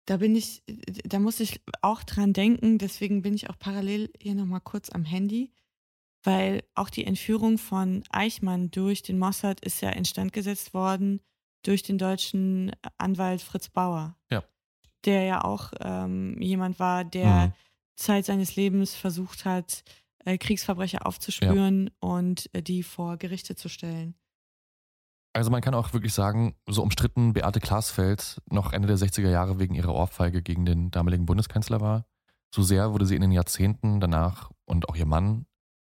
Da bin ich, da muss ich auch dran denken, deswegen bin ich auch parallel hier nochmal kurz am Handy, weil auch die Entführung von Eichmann durch den Mossad ist ja instand gesetzt worden durch den deutschen Anwalt Fritz Bauer. Ja. Der ja auch ähm, jemand war, der Mhm. Zeit seines Lebens versucht hat, äh, Kriegsverbrecher aufzuspüren und äh, die vor Gerichte zu stellen. Also man kann auch wirklich sagen, so umstritten Beate Glasfeld noch Ende der 60er Jahre wegen ihrer Ohrfeige gegen den damaligen Bundeskanzler war. So sehr wurde sie in den Jahrzehnten danach und auch ihr Mann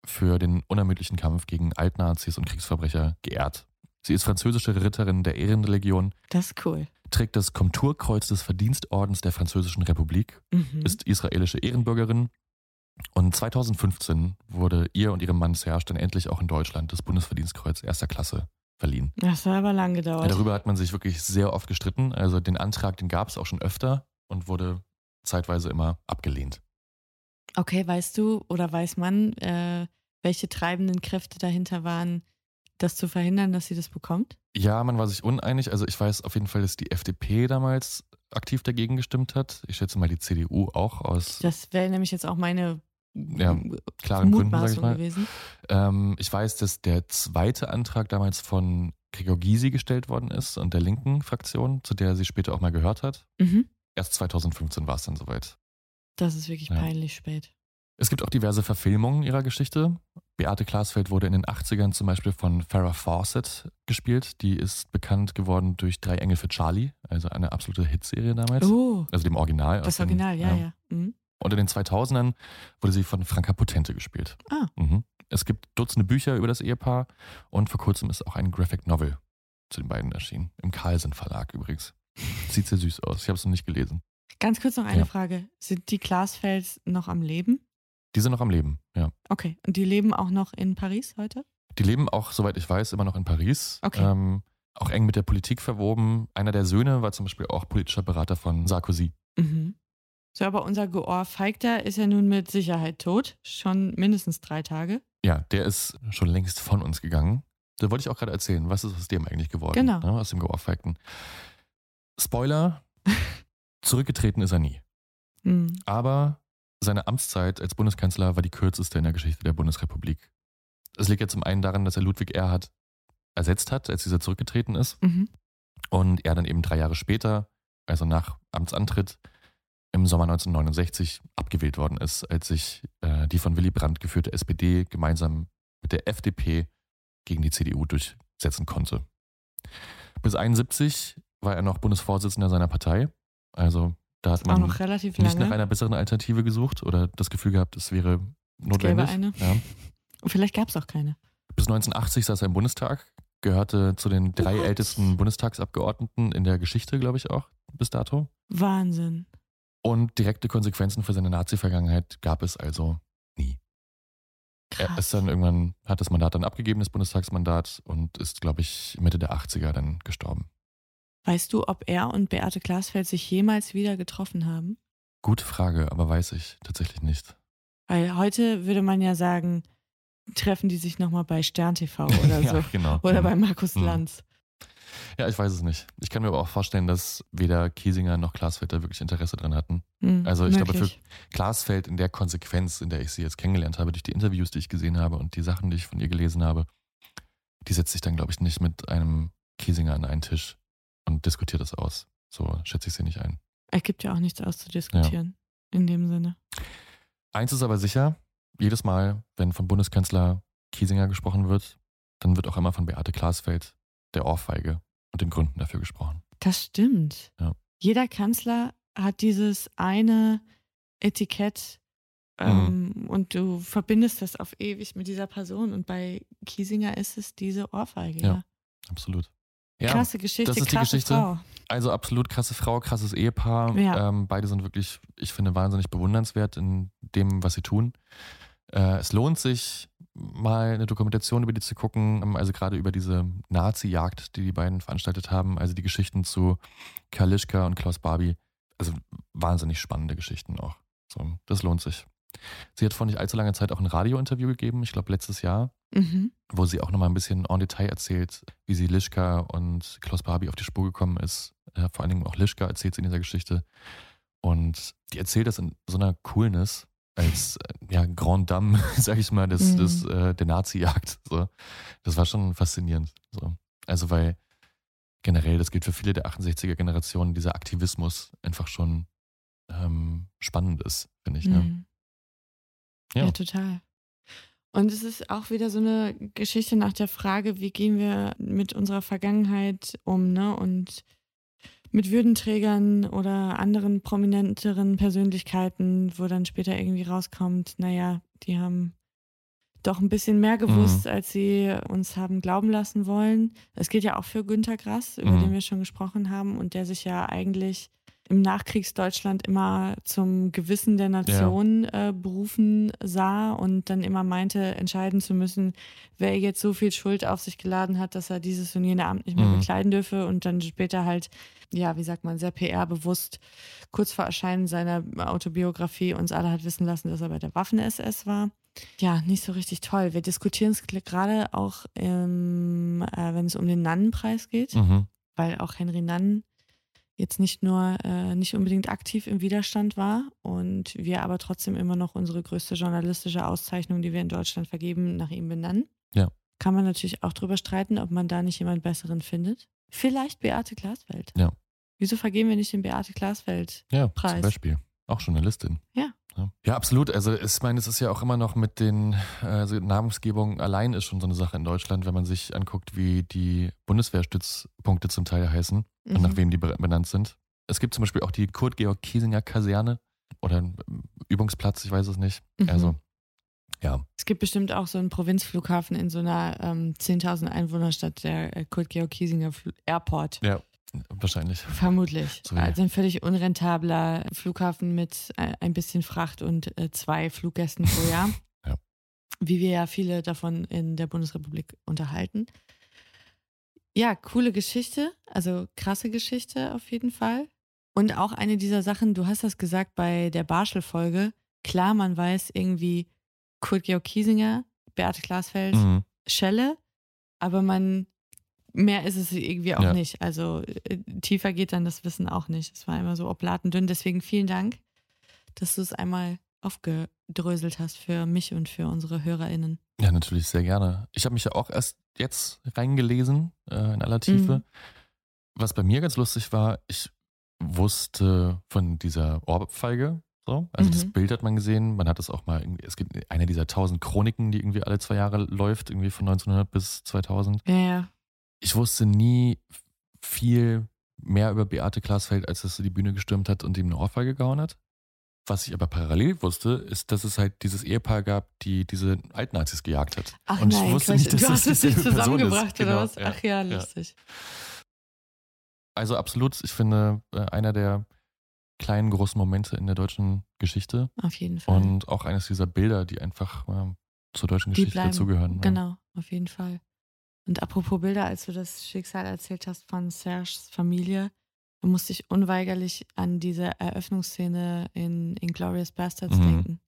für den unermüdlichen Kampf gegen Altnazis und Kriegsverbrecher geehrt. Sie ist französische Ritterin der Ehrenlegion, Das ist cool. trägt das Komturkreuz des Verdienstordens der Französischen Republik, Mhm. ist israelische Ehrenbürgerin und 2015 wurde ihr und ihrem Mann Serge dann endlich auch in Deutschland das Bundesverdienstkreuz erster Klasse verliehen. Das hat aber lang Ja, gedauert. darüber hat man sich wirklich sehr oft gestritten. Also den Antrag, den gab es auch schon öfter und wurde zeitweise immer abgelehnt. Okay, weißt du oder weiß man, äh, welche treibenden Kräfte dahinter waren, das zu verhindern, dass sie das bekommt? Ja, man war sich uneinig. Also ich weiß auf jeden Fall, dass die FDP damals aktiv dagegen gestimmt hat. Ich schätze mal die CDU auch aus Das wäre nämlich jetzt auch meine Ja, klaren Gründen, sage ich mal. gewesen. Ähm, ich weiß, dass der zweite Antrag damals von Gregor Gysi gestellt worden ist und der linken Fraktion, zu der sie später auch mal gehört hat. Mhm. Erst 2015 war es dann soweit. Das ist wirklich Ja. peinlich spät. Es gibt auch diverse Verfilmungen ihrer Geschichte. Beate Glasfeld wurde in den 80ern zum Beispiel von Farrah Fawcett gespielt. Die ist bekannt geworden durch Drei Engel für Charlie, also eine absolute Hitserie damals. Oh, Also dem Original. das den- Original, ja, ja. Mhm. Und in den 2000ern wurde sie von Franka Potente gespielt. Ah. Mhm. Es gibt Dutzende Bücher über das Ehepaar und vor kurzem ist auch ein Graphic Novel zu den beiden erschienen. Im Carlsen Verlag übrigens. Sieht sehr süß aus. Ich habe es noch nicht gelesen. Ganz kurz noch eine Ja. Frage. Sind die Glasfels noch am Leben? Die sind noch am Leben, ja. Okay. Und die leben auch noch in Paris heute? Die leben auch, soweit ich weiß, immer noch in Paris. Okay. Ähm, auch eng mit der Politik verwoben. Einer der Söhne war zum Beispiel auch politischer Berater von Sarkozy. Mhm. So, aber unser Geohrfeigter ist ja nun mit Sicherheit tot. Schon mindestens drei Tage. Ja, der ist schon längst von uns gegangen. Da wollte ich auch gerade erzählen, was ist aus dem eigentlich geworden? Genau. Ne, aus dem Geohrfeigten. Spoiler, zurückgetreten ist er nie. Mhm. Aber seine Amtszeit als Bundeskanzler war die kürzeste in der Geschichte der Bundesrepublik. Es liegt ja zum einen daran, dass er Ludwig Erhard ersetzt hat, als dieser zurückgetreten ist. Mhm. Und er dann eben drei Jahre später, also nach Amtsantritt, im Sommer 1969 abgewählt worden ist, als sich äh, die von Willy Brandt geführte SPD gemeinsam mit der FDP gegen die CDU durchsetzen konnte. Bis 71 war er noch Bundesvorsitzender seiner Partei. Also da hat man nicht nach lange. einer besseren Alternative gesucht oder das Gefühl gehabt, es wäre Es gäbe notwendig. eine. Ja. Und vielleicht gab es auch keine. Bis 1980 saß er im Bundestag, gehörte zu den drei What? ältesten Bundestagsabgeordneten in der Geschichte, glaube ich auch, bis dato. Wahnsinn. Und direkte Konsequenzen für seine Nazi-Vergangenheit gab es also nie. Er Krass. ist dann irgendwann, hat das Mandat dann abgegeben, das Bundestagsmandat, und ist, glaube ich, Mitte der 80er dann gestorben. Weißt du, ob er und Beate Glasfeld sich jemals wieder getroffen haben? Gute Frage, aber weiß ich tatsächlich nicht. Weil heute würde man ja sagen, treffen die sich nochmal bei Stern TV oder ja, so. genau. Oder Mhm. bei Markus Mhm. Lanz. Ja, ich weiß es nicht. Ich kann mir aber auch vorstellen, dass weder Kiesinger noch Glasfeld da wirklich Interesse dran hatten. Hm, Also ich glaube, für möglich. Glasfeld in der Konsequenz, in der ich sie jetzt kennengelernt habe, durch die Interviews, die ich gesehen habe und die Sachen, die ich von ihr gelesen habe, die setzt sich dann, glaube ich, nicht mit einem Kiesinger an einen Tisch und diskutiert das aus. So schätze ich sie nicht ein. Es gibt ja auch nichts auszudiskutieren. In dem Sinne. Eins ist aber sicher, jedes Mal, wenn vom Bundeskanzler Kiesinger gesprochen wird, dann wird auch immer von Beate Glasfeld, der Ohrfeige und den Gründen dafür gesprochen. Das stimmt. Ja. Jeder Kanzler hat dieses eine Etikett ähm, und du verbindest das auf ewig mit dieser Person. Und bei Kiesinger ist es diese Ohrfeige. Ja. Ja. Absolut. Ja, Krasse Geschichte, das ist die krasse Geschichte. Frau. Also absolut krasse Frau, krasses Ehepaar. Ja. Ähm, beide sind wirklich, ich finde, wahnsinnig bewundernswert in dem, was sie tun. Äh, es lohnt sich, mal eine Dokumentation über die zu gucken, ähm, also gerade über diese Nazi-Jagd, die die beiden veranstaltet haben, also die Geschichten zu Karl Lischka und Klaus Barbie. Also wahnsinnig spannende Geschichten auch. So, das lohnt sich. Sie hat vor nicht allzu langer Zeit auch ein Radiointerview gegeben, ich glaube letztes Jahr, Mhm. wo sie auch nochmal ein bisschen en Detail erzählt, wie sie Lischka und Klaus Barbie auf die Spur gekommen ist, äh, vor allen Dingen auch Lischka erzählt sie in dieser Geschichte. Und die erzählt das in so einer Coolness, als äh, ja, Grand Dame, sag ich mal, des, Mhm. des, äh, der Nazi-Jagd. So. Das war schon faszinierend. So. Also weil generell, das gilt für viele der 68er-Generationen, dieser Aktivismus einfach schon ähm, spannend ist, finde ich. Ne? Mhm. Ja. Ja. total. Und es ist auch wieder so eine Geschichte nach der Frage, wie gehen wir mit unserer Vergangenheit um, ne? Und mit Würdenträgern oder anderen prominenteren Persönlichkeiten, wo dann später irgendwie rauskommt, naja, die haben doch ein bisschen mehr gewusst, Mhm. als sie uns haben glauben lassen wollen. Das gilt ja auch für Günter Grass, über Mhm. den wir schon gesprochen haben und der sich ja eigentlich im Nachkriegsdeutschland immer zum Gewissen der Nation äh, berufen sah und dann immer meinte, entscheiden zu müssen, wer jetzt so viel Schuld auf sich geladen hat, dass er dieses und jene Amt nicht mehr Mhm. bekleiden dürfe und dann später halt, ja, wie sagt man, sehr PR-bewusst kurz vor Erscheinen seiner Autobiografie uns alle hat wissen lassen, dass er bei der Waffen-SS war. Ja, nicht so richtig toll. Wir diskutieren es gerade auch, ähm, äh, wenn es um den Nannenpreis geht, Mhm. weil auch Henry Nannen jetzt nicht nur äh, nicht unbedingt aktiv im Widerstand war und wir aber trotzdem immer noch unsere größte journalistische Auszeichnung, die wir in Deutschland vergeben, nach ihm benennen. Ja. Kann man natürlich auch drüber streiten, ob man da nicht jemand Besseren findet. Vielleicht Beate Glasfeld. Ja. Wieso vergeben wir nicht den Beate Glasfeld? Ja, Preis. zum Beispiel. Auch Journalistin. Ja. Ja, ja absolut. Also ich meine, es ist ja auch immer noch mit den also Namensgebungen allein ist schon so eine Sache in Deutschland, wenn man sich anguckt, wie die Bundeswehrstützpunkte zum Teil heißen und nach Mhm. wem die be- benannt sind. Es gibt zum Beispiel auch die Kurt-Georg-Kiesinger Kaserne oder einen Übungsplatz, ich weiß es nicht. Mhm. Also, ja, Es gibt bestimmt auch so einen Provinzflughafen in so einer ähm, 10.000 Einwohnerstadt, der äh, Kurt-Georg-Kiesinger Airport. ja, wahrscheinlich. Vermutlich. So also ein völlig unrentabler Flughafen mit äh, ein bisschen Fracht und äh, zwei Fluggästen pro Jahr. Ja. Wie wir ja viele davon in der Bundesrepublik unterhalten. Ja, coole Geschichte, also krasse Geschichte auf jeden Fall. Und auch eine dieser Sachen, du hast das gesagt bei der Barschel-Folge. Klar, man weiß irgendwie Kurt Georg Kiesinger, Beate Glasfeld, Mhm. Schelle, aber man mehr ist es irgendwie auch Ja. nicht. Also äh, tiefer geht dann das Wissen auch nicht. Es war immer so oblatendünn. Deswegen vielen Dank, dass du es einmal aufgedröselt hast für mich und für unsere HörerInnen. Ja, natürlich, sehr gerne. Ich habe mich ja auch erst jetzt reingelesen, äh, in aller Tiefe. Mhm. Was bei mir ganz lustig war, ich wusste von dieser Ohrfeige. So. Also das Mhm. Bild hat man gesehen. Man hat es auch mal es gibt eine dieser tausend Chroniken, die irgendwie alle zwei Jahre läuft, irgendwie von 1900 bis 2000. Ja, ja. Ich wusste nie viel mehr über Beate Glasfeld, als dass sie die Bühne gestürmt hat und ihm eine Ohrfeige gehauen hat. Was ich aber parallel wusste, ist, dass es halt dieses Ehepaar gab, die diese Altnazis gejagt hat. Ach und nein, ich wusste Quatsch. nicht, dass du das hast es nicht Person ist. zusammengebracht oder Genau, was? Ach ja, lustig. Also absolut, ich finde, äh, einer der kleinen, großen Momente in der deutschen Geschichte Auf jeden Fall. und auch eines dieser Bilder, die einfach äh, zur deutschen Die Geschichte bleiben. dazugehören. ne? Genau, auf jeden Fall. Und apropos Bilder, als du das Schicksal erzählt hast von Serges Familie, musste ich unweigerlich an diese Eröffnungsszene in Inglourious Bastards Mhm. denken.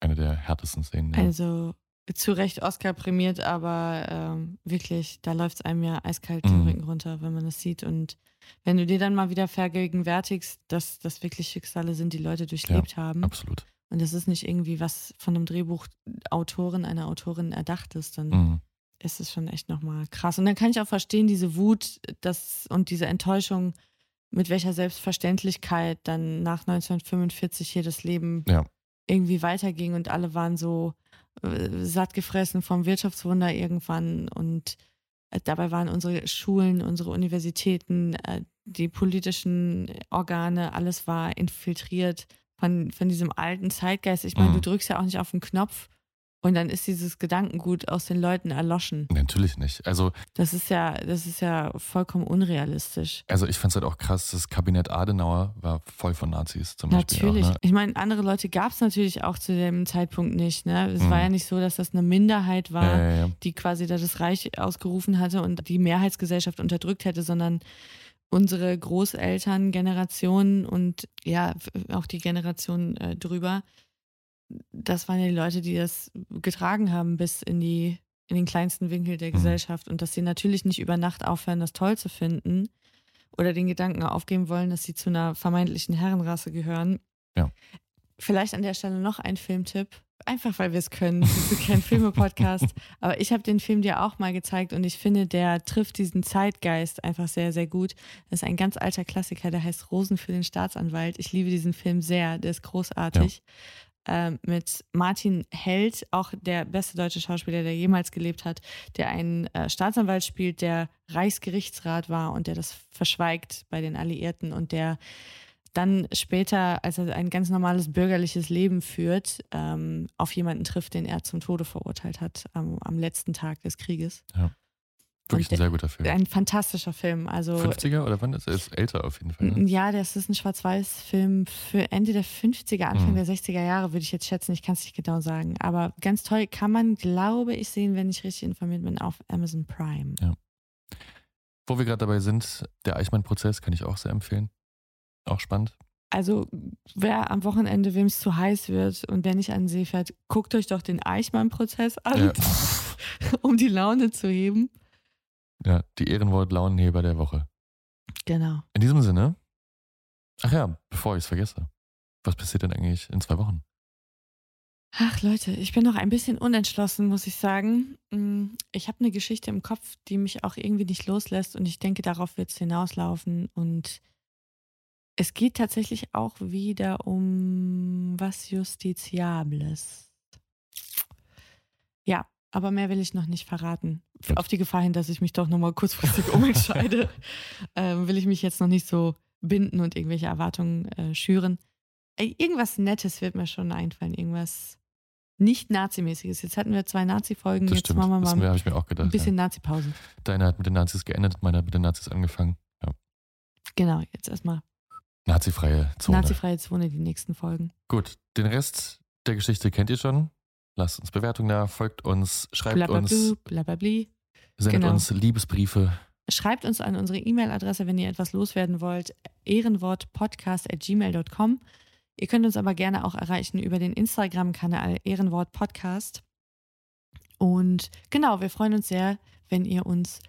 Eine der härtesten Szenen. Ja. Also zu Recht Oscar prämiert, aber ähm, wirklich, da läuft es einem ja eiskalt den Mhm. Rücken runter, wenn man das sieht. Und wenn du dir dann mal wieder vergegenwärtigst, dass das wirklich Schicksale sind, die Leute durchlebt haben. Absolut. Und das ist nicht irgendwie was von einem Drehbuchautorin, einer Autorin erdacht ist, dann Mhm. Ist es schon echt nochmal krass. Und dann kann ich auch verstehen, diese Wut das, und diese Enttäuschung, mit welcher Selbstverständlichkeit dann nach 1945 hier das Leben Ja. irgendwie weiterging und alle waren so äh, satt gefressen vom Wirtschaftswunder irgendwann und äh, dabei waren unsere Schulen, unsere Universitäten, äh, die politischen Organe, alles war infiltriert von, von diesem alten Zeitgeist. Ich meine, Mhm. du drückst ja auch nicht auf den Knopf und dann ist dieses Gedankengut aus den Leuten erloschen. Natürlich nicht. Also, Das ist ja, das ist ja vollkommen unrealistisch. also ich fand es halt auch krass, das Kabinett Adenauer war voll von Nazis zum Beispiel. Natürlich. Auch, ne? Ich meine, andere Leute gab es natürlich auch zu dem Zeitpunkt nicht. Ne? Es Mhm. war ja nicht so, dass das eine Minderheit war, Ja, ja, ja. die quasi da das Reich ausgerufen hatte und die Mehrheitsgesellschaft unterdrückt hätte, sondern unsere Großeltern, Generationen und ja, auch die Generation äh, drüber, das waren ja die Leute, die das getragen haben bis in die in den kleinsten Winkel der Mhm. Gesellschaft und dass sie natürlich nicht über Nacht aufhören, das toll zu finden oder den Gedanken aufgeben wollen, dass sie zu einer vermeintlichen Herrenrasse gehören. Ja. Vielleicht an der Stelle noch ein Filmtipp. Einfach weil wir es können. Wir sind kein Filme-Podcast. Aber ich habe den Film dir auch mal gezeigt und ich finde, der trifft diesen Zeitgeist einfach sehr, sehr gut. Das ist ein ganz alter Klassiker, der heißt Rosen für den Staatsanwalt. Ich liebe diesen Film sehr. Der ist großartig. Ähm, mit Martin Held, auch der beste deutsche Schauspieler, der jemals gelebt hat, der einen äh, Staatsanwalt spielt, der Reichsgerichtsrat war und der das verschweigt bei den Alliierten und der dann später, als er ein ganz normales bürgerliches Leben führt, ähm, auf jemanden trifft, den er zum Tode verurteilt hat am, am letzten Tag des Krieges. Ja. Wirklich ein sehr guter Film. Ein fantastischer Film. Also, 50er oder wann ist er? Ist älter auf jeden Fall. Ne? Ja, das ist ein Schwarz-Weiß-Film für Ende der 50er, Anfang Mhm. der 60er Jahre, würde ich jetzt schätzen. Ich kann es nicht genau sagen. Aber ganz toll kann man, glaube ich, sehen, wenn ich richtig informiert bin, auf Amazon Prime. Ja. Wo wir gerade dabei sind, der Eichmann-Prozess kann ich auch sehr empfehlen. Auch spannend. Also, wer am Wochenende, wem es zu heiß wird und wer nicht an den See fährt, guckt euch doch den Eichmann-Prozess an, Ja. um die Laune zu heben. Ja, die Ehrenwort-Launenheber der Woche. Genau. In diesem Sinne, ach ja, bevor ich es vergesse, was passiert denn eigentlich in zwei Wochen? Ach Leute, ich bin noch ein bisschen unentschlossen, muss ich sagen. Mm, Ich habe eine Geschichte im Kopf, die mich auch irgendwie nicht loslässt und ich denke, darauf wird es hinauslaufen. Und es geht tatsächlich auch wieder um was Justiziables. Ja, aber mehr will ich noch nicht verraten. Auf die Gefahr hin, dass ich mich doch nochmal kurzfristig umentscheide, ähm, will ich mich jetzt noch nicht so binden und irgendwelche Erwartungen äh, schüren. Ey, Irgendwas Nettes wird mir schon einfallen, irgendwas nicht Nazimäßiges. Jetzt hatten wir zwei Nazi-Folgen, Das jetzt stimmt. machen wir Das mal habe ich mir auch gedacht. ein bisschen ja. Nazi-Pause. Deiner hat mit den Nazis geendet, meiner hat mit den Nazis angefangen. Ja. Genau, jetzt erstmal Nazifreie Zone. nazifreie Zone, die nächsten Folgen. Gut, den Rest der Geschichte kennt ihr schon. Lasst uns Bewertungen da, folgt uns, schreibt Blablablu, uns, blablabli. sendet genau. uns Liebesbriefe. Schreibt uns an unsere E-Mail-Adresse, wenn ihr etwas loswerden wollt, ehrenwortpodcast.gmail.com. Ihr könnt uns aber gerne auch erreichen über den Instagram-Kanal Ehrenwort Podcast. Und genau, wir freuen uns sehr, wenn ihr uns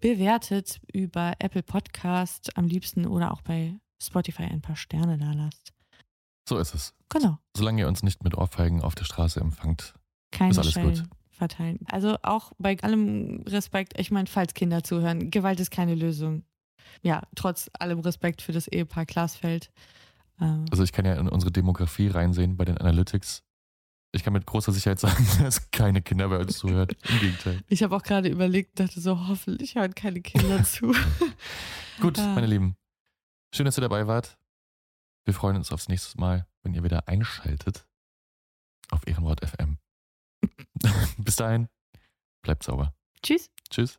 bewertet über Apple Podcast am liebsten oder auch bei Spotify ein paar Sterne da lasst. So ist es. Genau, Solange ihr uns nicht mit Ohrfeigen auf der Straße empfangt. keine Ist alles Schellen gut. verteilen. Also auch bei allem Respekt, ich meine, falls Kinder zuhören, Gewalt ist keine Lösung. Ja, trotz allem Respekt für das Ehepaar Glasfeld. Ähm, Also ich kann ja in unsere Demografie reinsehen bei den Analytics. Ich kann mit großer Sicherheit sagen, dass keine Kinder bei uns zuhört. Im Gegenteil. ich habe auch gerade überlegt, dachte so, hoffentlich hören keine Kinder zu. Gut, Ja. meine Lieben. Schön, dass ihr dabei wart. Wir freuen uns aufs nächste Mal, wenn ihr wieder einschaltet auf Ehrenwort FM. Bis dahin, bleibt sauber. Tschüss. Tschüss.